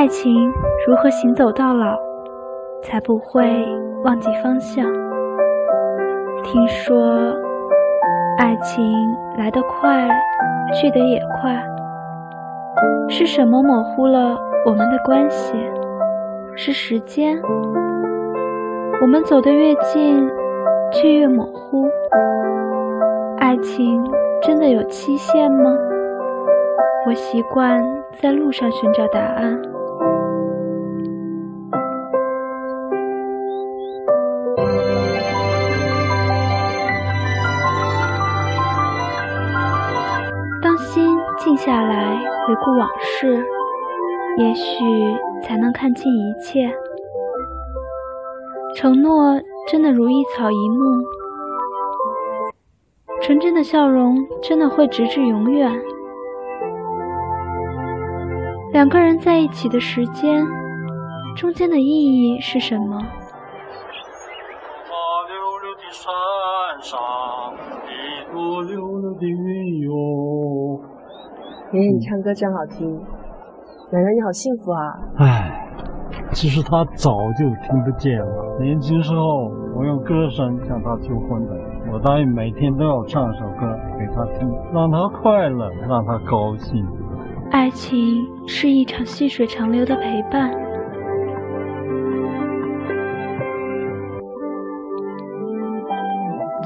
爱情如何行走到老，才不会忘记方向？听说，爱情来得快，去得也快。是什么模糊了我们的关系？是时间。我们走得越近，却越模糊。爱情真的有期限吗？我习惯在路上寻找答案。静下来，回顾往事，也许才能看清一切。承诺真的如一草一木，纯真的笑容真的会直至永远。两个人在一起的时间，中间的意义是什么？爷爷，你唱歌真好听，奶奶你好幸福啊！唉，其实他早就听不见了。年轻时候，我用歌声向他求婚的，我答应每天都要唱首歌给他听，让他快乐，让他高兴。爱情是一场细水长流的陪伴，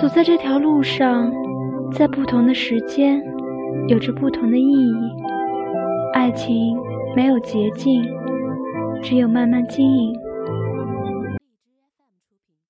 走在这条路上，在不同的时间。有着不同的意义。爱情没有捷径，只有慢慢经营。